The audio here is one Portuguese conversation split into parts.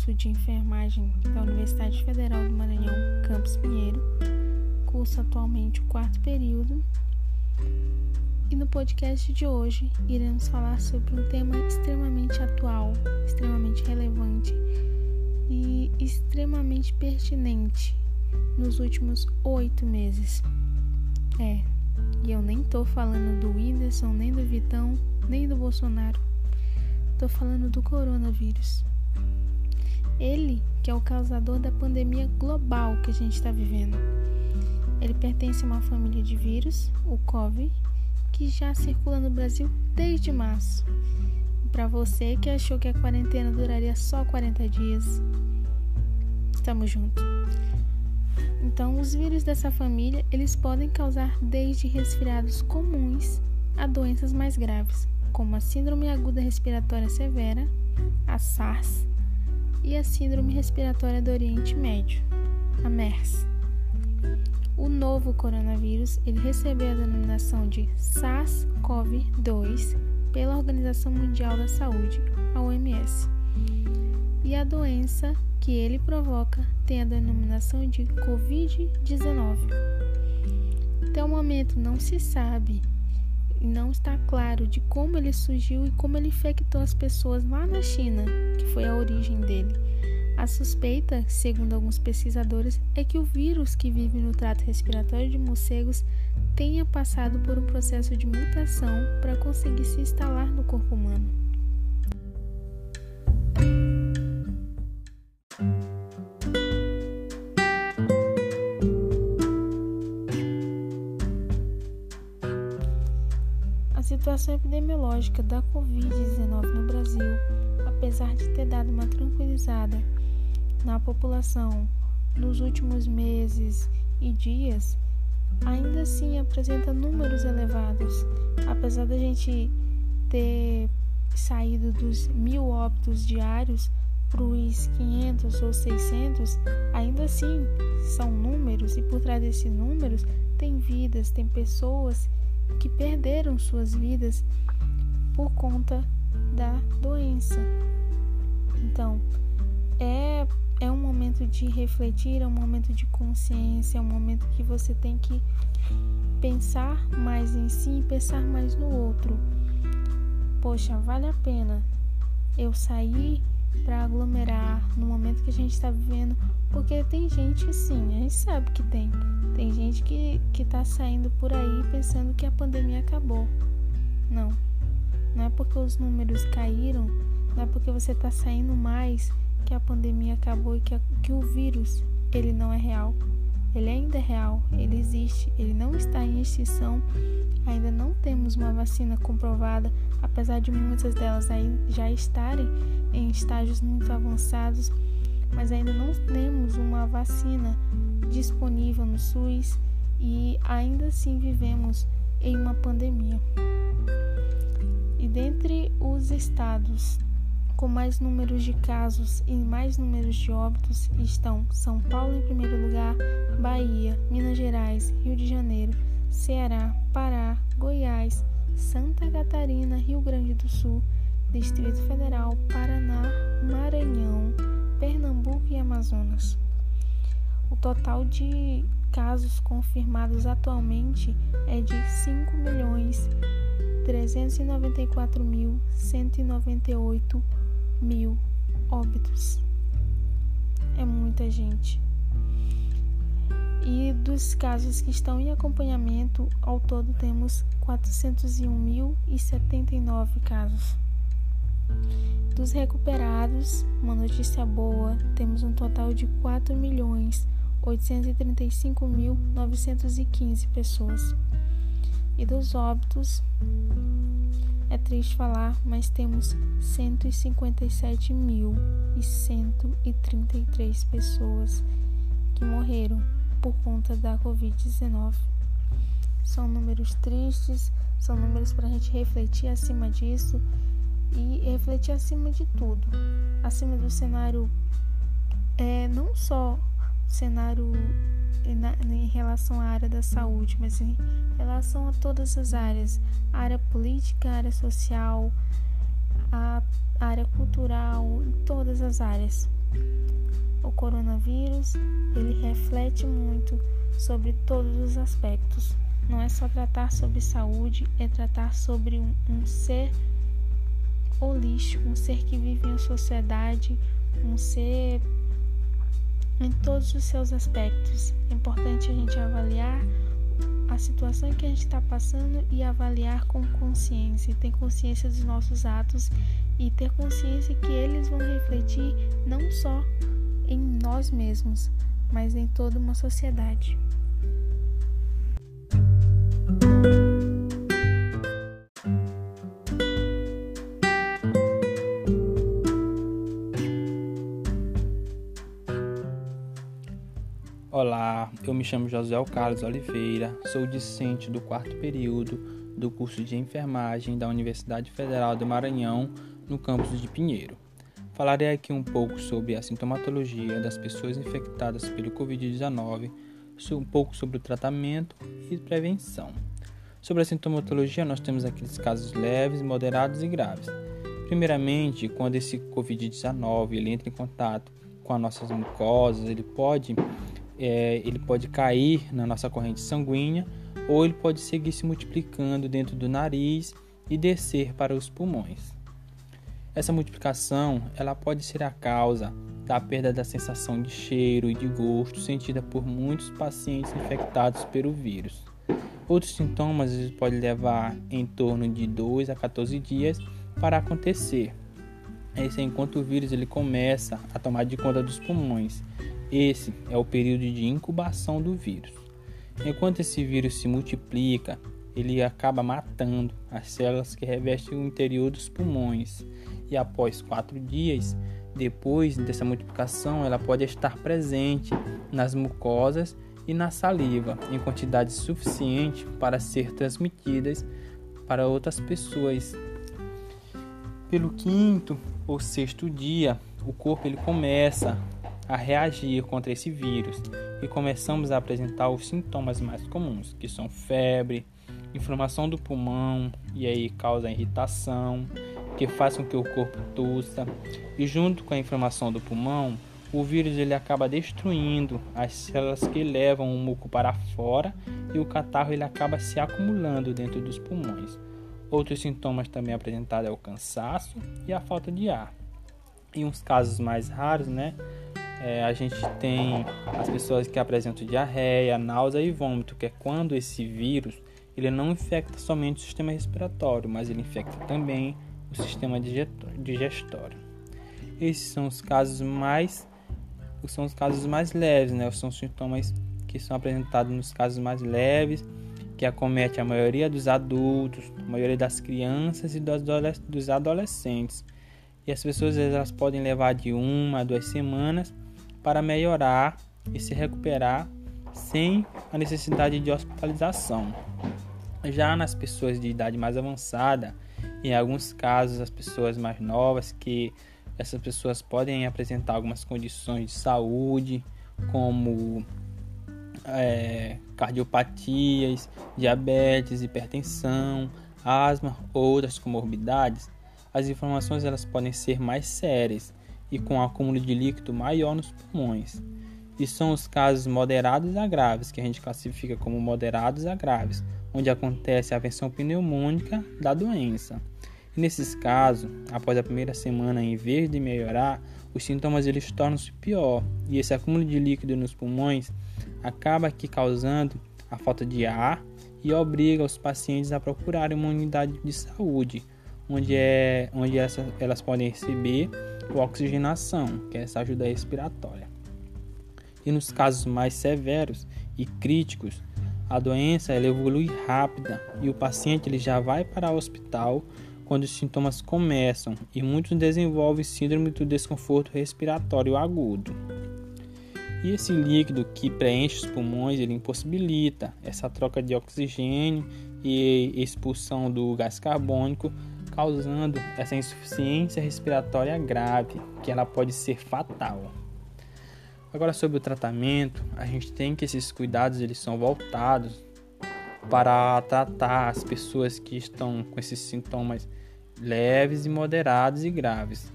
curso de enfermagem da Universidade Federal do Maranhão, Campus Pinheiro. Curso atualmente o quarto período. E no podcast de hoje iremos falar sobre um tema extremamente atual, extremamente relevante e extremamente pertinente nos últimos oito meses. É, e eu nem tô falando do Whindersson, nem do Vitão, nem do Bolsonaro. Tô falando do coronavírus. Ele, que é o causador da pandemia global que a gente está vivendo. Ele pertence a uma família de vírus, o COVID, que já circula no Brasil desde março. Para você que achou que a quarentena duraria só 40 dias, estamos juntos. Então, os vírus dessa família, eles podem causar desde resfriados comuns a doenças mais graves, como a síndrome aguda respiratória severa, a SARS, e a síndrome respiratória do Oriente Médio, a MERS. O novo coronavírus, ele recebeu a denominação de SARS-CoV-2 pela Organização Mundial da Saúde, a OMS. E a doença que ele provoca tem a denominação de Covid-19. Até o momento não se sabe e não está claro de como ele surgiu e como ele infectou as pessoas lá na China, que foi a origem dele. A suspeita, segundo alguns pesquisadores, é que o vírus que vive no trato respiratório de morcegos tenha passado por um processo de mutação para conseguir se instalar no corpo humano. Situação epidemiológica da Covid-19 no Brasil, apesar de ter dado uma tranquilizada na população nos últimos meses e dias, ainda assim apresenta números elevados. Apesar da gente ter saído dos mil óbitos diários para os 500 ou 600, ainda assim são números e por trás desses números tem vidas, tem pessoas que perderam suas vidas por conta da doença. Então, é, é um momento de refletir, é um momento de consciência, é um momento que você tem que pensar mais em si e pensar mais no outro. Poxa, vale a pena eu sair para aglomerar no momento que a gente está vivendo, porque tem gente sim, a gente sabe que tem. Tem gente que, que tá saindo por aí pensando que a pandemia acabou. Não. Não é porque os números caíram, não é porque você tá saindo mais que a pandemia acabou e que, a, que o vírus ele não é real. Ele ainda é real, ele existe, ele não está em extinção. Ainda não temos uma vacina comprovada, apesar de muitas delas já estarem em estágios muito avançados, mas ainda não temos uma vacina disponível no SUS e ainda assim vivemos em uma pandemia. E dentre os estados com mais números de casos e mais números de óbitos estão São Paulo em primeiro lugar, Bahia, Minas Gerais, Rio de Janeiro, Ceará, Pará, Goiás, Santa Catarina, Rio Grande do Sul, Distrito Federal, Paraná, Maranhão, Pernambuco e Amazonas. O total de casos confirmados atualmente é de 5 milhões 394.198 mil óbitos. É muita gente. E dos casos que estão em acompanhamento, ao todo temos 401.079 casos. Dos recuperados, uma notícia boa, temos um total de 4.835.915 pessoas. E dos óbitos, é triste falar, mas temos 157.133 pessoas que morreram por conta da Covid-19. São números tristes, são números para a gente refletir acima disso e refletir acima de tudo, acima do cenário, é, não só cenário em relação à área da saúde, mas em relação a todas as áreas, área política, área social, a área cultural, em todas as áreas. O coronavírus, ele reflete muito sobre todos os aspectos. Não é só tratar sobre saúde, é tratar sobre um, um ser holístico, um ser que vive em sociedade, um ser em todos os seus aspectos. É importante a gente avaliar a situação que a gente está passando e avaliar com consciência, ter consciência dos nossos atos e ter consciência que eles vão refletir não só em nós mesmos, mas em toda uma sociedade. Eu me chamo José Carlos Oliveira, sou discente do quarto período do curso de enfermagem da Universidade Federal do Maranhão, no campus de Pinheiro. Falarei aqui um pouco sobre a sintomatologia das pessoas infectadas pelo Covid-19, um pouco sobre o tratamento e prevenção. Sobre a sintomatologia, nós temos aqueles casos leves, moderados e graves. Primeiramente, quando esse Covid-19 ele entra em contato com as nossas mucosas, ele pode é, ele pode cair na nossa corrente sanguínea ou ele pode seguir se multiplicando dentro do nariz e descer para os pulmões. Essa multiplicação ela pode ser a causa da perda da sensação de cheiro e de gosto sentida por muitos pacientes infectados pelo vírus. Outros sintomas podem levar em torno de 2 a 14 dias para acontecer. Esse é enquanto o vírus ele começa a tomar de conta dos pulmões esse é o período de incubação do vírus. Enquanto esse vírus se multiplica, ele acaba matando as células que revestem o interior dos pulmões. E após quatro dias, depois dessa multiplicação, ela pode estar presente nas mucosas e na saliva em quantidade suficiente para ser transmitidas para outras pessoas. Pelo quinto ou sexto dia, o corpo ele começa a reagir contra esse vírus e começamos a apresentar os sintomas mais comuns, que são febre, inflamação do pulmão e aí causa irritação, que faz com que o corpo tussa e junto com a inflamação do pulmão, o vírus ele acaba destruindo as células que levam o muco para fora e o catarro ele acaba se acumulando dentro dos pulmões. Outros sintomas também apresentados é o cansaço e a falta de ar. Em uns casos mais raros, né, é, a gente tem as pessoas que apresentam diarreia, náusea e vômito, que é quando esse vírus ele não infecta somente o sistema respiratório, mas ele infecta também o sistema digestório. Esses são os casos mais são os casos mais leves, né? São sintomas que são apresentados nos casos mais leves, que acomete a maioria dos adultos, a maioria das crianças e dos adolescentes. E as pessoas elas podem levar de uma a duas semanas para melhorar e se recuperar sem a necessidade de hospitalização. Já nas pessoas de idade mais avançada, em alguns casos as pessoas mais novas, que essas pessoas podem apresentar algumas condições de saúde, como é, cardiopatias, diabetes, hipertensão, asma, outras comorbidades, as inflamações elas podem ser mais sérias e com acúmulo de líquido maior nos pulmões. E são os casos moderados a graves, que a gente classifica como moderados a graves, onde acontece a versão pneumônica da doença. E nesses casos, após a primeira semana, em vez de melhorar, os sintomas eles tornam-se pior, e esse acúmulo de líquido nos pulmões acaba aqui causando a falta de ar e obriga os pacientes a procurarem uma unidade de saúde, onde, é, onde elas podem receber oxigenação, que é essa ajuda respiratória. E nos casos mais severos e críticos, a doença ela evolui rápida e o paciente ele já vai para o hospital quando os sintomas começam e muitos desenvolvem síndrome do desconforto respiratório agudo. E esse líquido que preenche os pulmões ele impossibilita essa troca de oxigênio e expulsão do gás carbônico causando essa insuficiência respiratória grave, que ela pode ser fatal. Agora sobre o tratamento, a gente tem que esses cuidados eles são voltados para tratar as pessoas que estão com esses sintomas leves e moderados e graves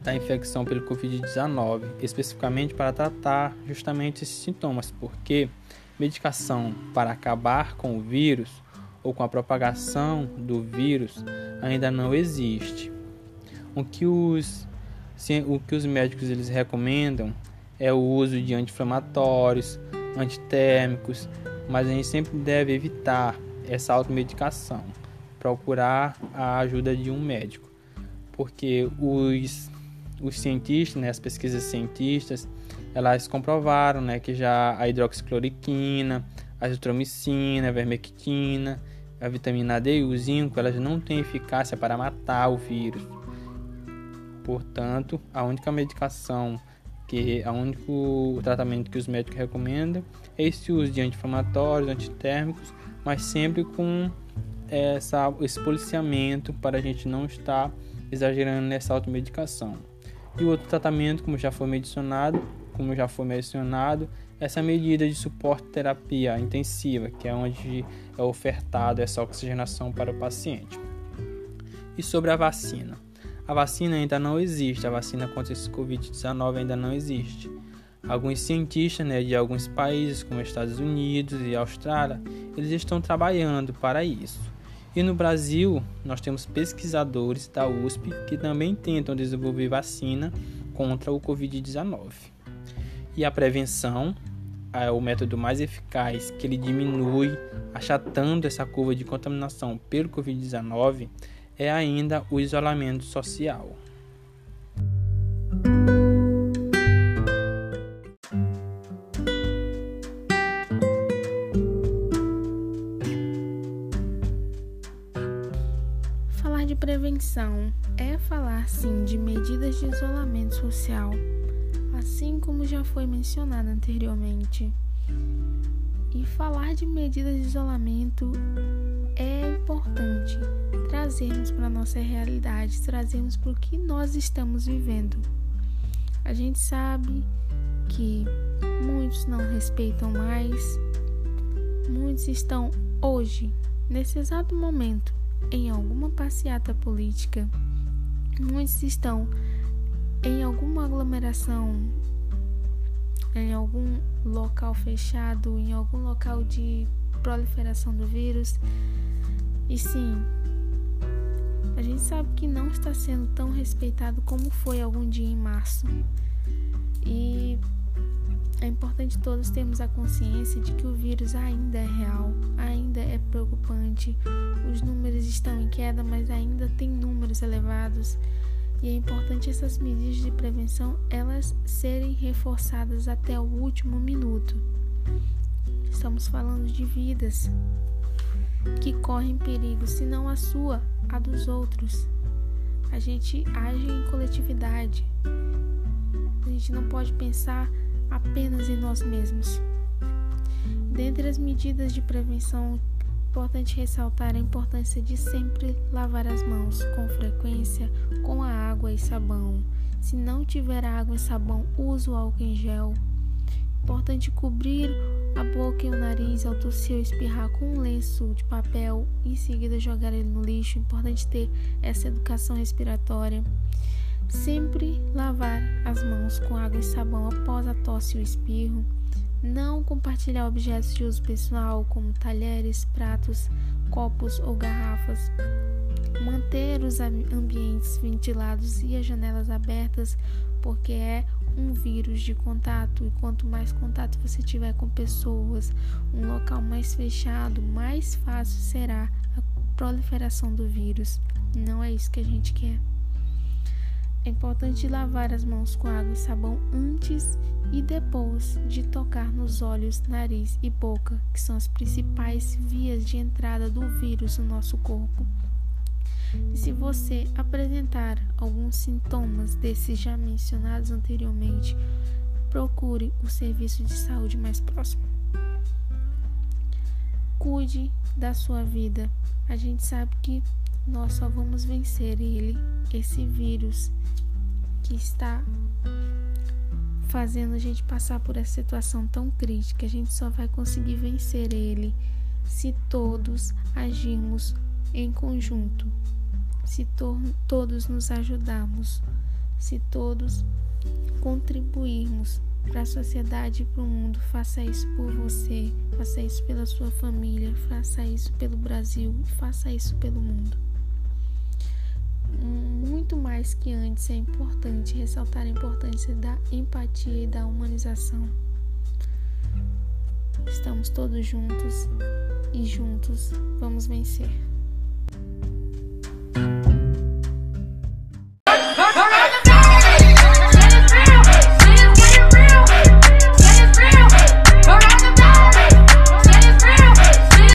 da infecção pelo Covid-19, especificamente para tratar justamente esses sintomas, porque medicação para acabar com o vírus ou com a propagação do vírus ainda não existe. O que os, o que os médicos eles recomendam é o uso de anti-inflamatórios, antitérmicos, mas a gente sempre deve evitar essa automedicação, procurar a ajuda de um médico, porque os, os cientistas, né, as pesquisas cientistas, elas comprovaram né, que já a hidroxicloroquina, a azitromicina, a vermectina, a vitamina D e o zinco, elas não têm eficácia para matar o vírus. Portanto, a única medicação que o único tratamento que os médicos recomendam é esse uso de anti-inflamatórios, antitérmicos, mas sempre com essa, esse policiamento para a gente não estar exagerando nessa automedicação. E o outro tratamento, como já foi mencionado, como já foi mencionado, essa medida de suporte terapia intensiva, que é onde é ofertado essa oxigenação para o paciente. E sobre a vacina? A vacina ainda não existe, a vacina contra esse Covid-19 ainda não existe. Alguns cientistas né, de alguns países, como Estados Unidos e Austrália, eles estão trabalhando para isso. E no Brasil, nós temos pesquisadores da USP que também tentam desenvolver vacina contra o Covid-19. E a prevenção é o método mais eficaz que ele diminui, achatando essa curva de contaminação pelo Covid-19 é ainda o isolamento social. Falar de prevenção é falar sim de medidas de isolamento social, assim como já foi mencionado anteriormente. E falar de medidas de isolamento é importante trazermos para a nossa realidade, trazermos para o que nós estamos vivendo. A gente sabe que muitos não respeitam mais, muitos estão hoje, nesse exato momento, em alguma passeata política, muitos estão em alguma aglomeração, em algum local fechado, em algum local de proliferação do vírus. E sim, a gente sabe que não está sendo tão respeitado como foi algum dia em março. E é importante todos termos a consciência de que o vírus ainda é real, ainda é preocupante. Os números estão em queda, mas ainda tem números elevados. E é importante essas medidas de prevenção elas serem reforçadas até o último minuto. Estamos falando de vidas, que correm perigo, se não a sua, a dos outros. A gente age em coletividade. A gente não pode pensar apenas em nós mesmos. Dentre as medidas de prevenção, importante ressaltar a importância de sempre lavar as mãos com frequência com a água e sabão. Se não tiver água e sabão, use o álcool em gel. Importante cobrir a boca e o nariz ao tossir ou espirrar com um lenço de papel e em seguida jogar ele no lixo. Importante ter essa educação respiratória. Sempre lavar as mãos com água e sabão após a tosse ou espirro. Não compartilhar objetos de uso pessoal, como talheres, pratos, copos ou garrafas. Manter os ambientes ventilados e as janelas abertas, porque é um vírus de contato e quanto mais contato você tiver com pessoas, um local mais fechado, mais fácil será a proliferação do vírus. Não é isso que a gente quer. É importante lavar as mãos com água e sabão antes e depois de tocar nos olhos, nariz e boca, que são as principais vias de entrada do vírus no nosso corpo. E se você apresentar alguns sintomas desses já mencionados anteriormente, procure o serviço de saúde mais próximo. Cuide da sua vida. A gente sabe que nós só vamos vencer ele, esse vírus que está fazendo a gente passar por essa situação tão crítica. A gente só vai conseguir vencer ele se todos agirmos em conjunto, se to todos nos ajudarmos, se todos contribuirmos para a sociedade e para o mundo, faça isso por você, faça isso pela sua família, faça isso pelo Brasil, faça isso pelo mundo. Muito mais que antes é importante ressaltar a importância da empatia e da humanização. Estamos todos juntos e juntos vamos vencer.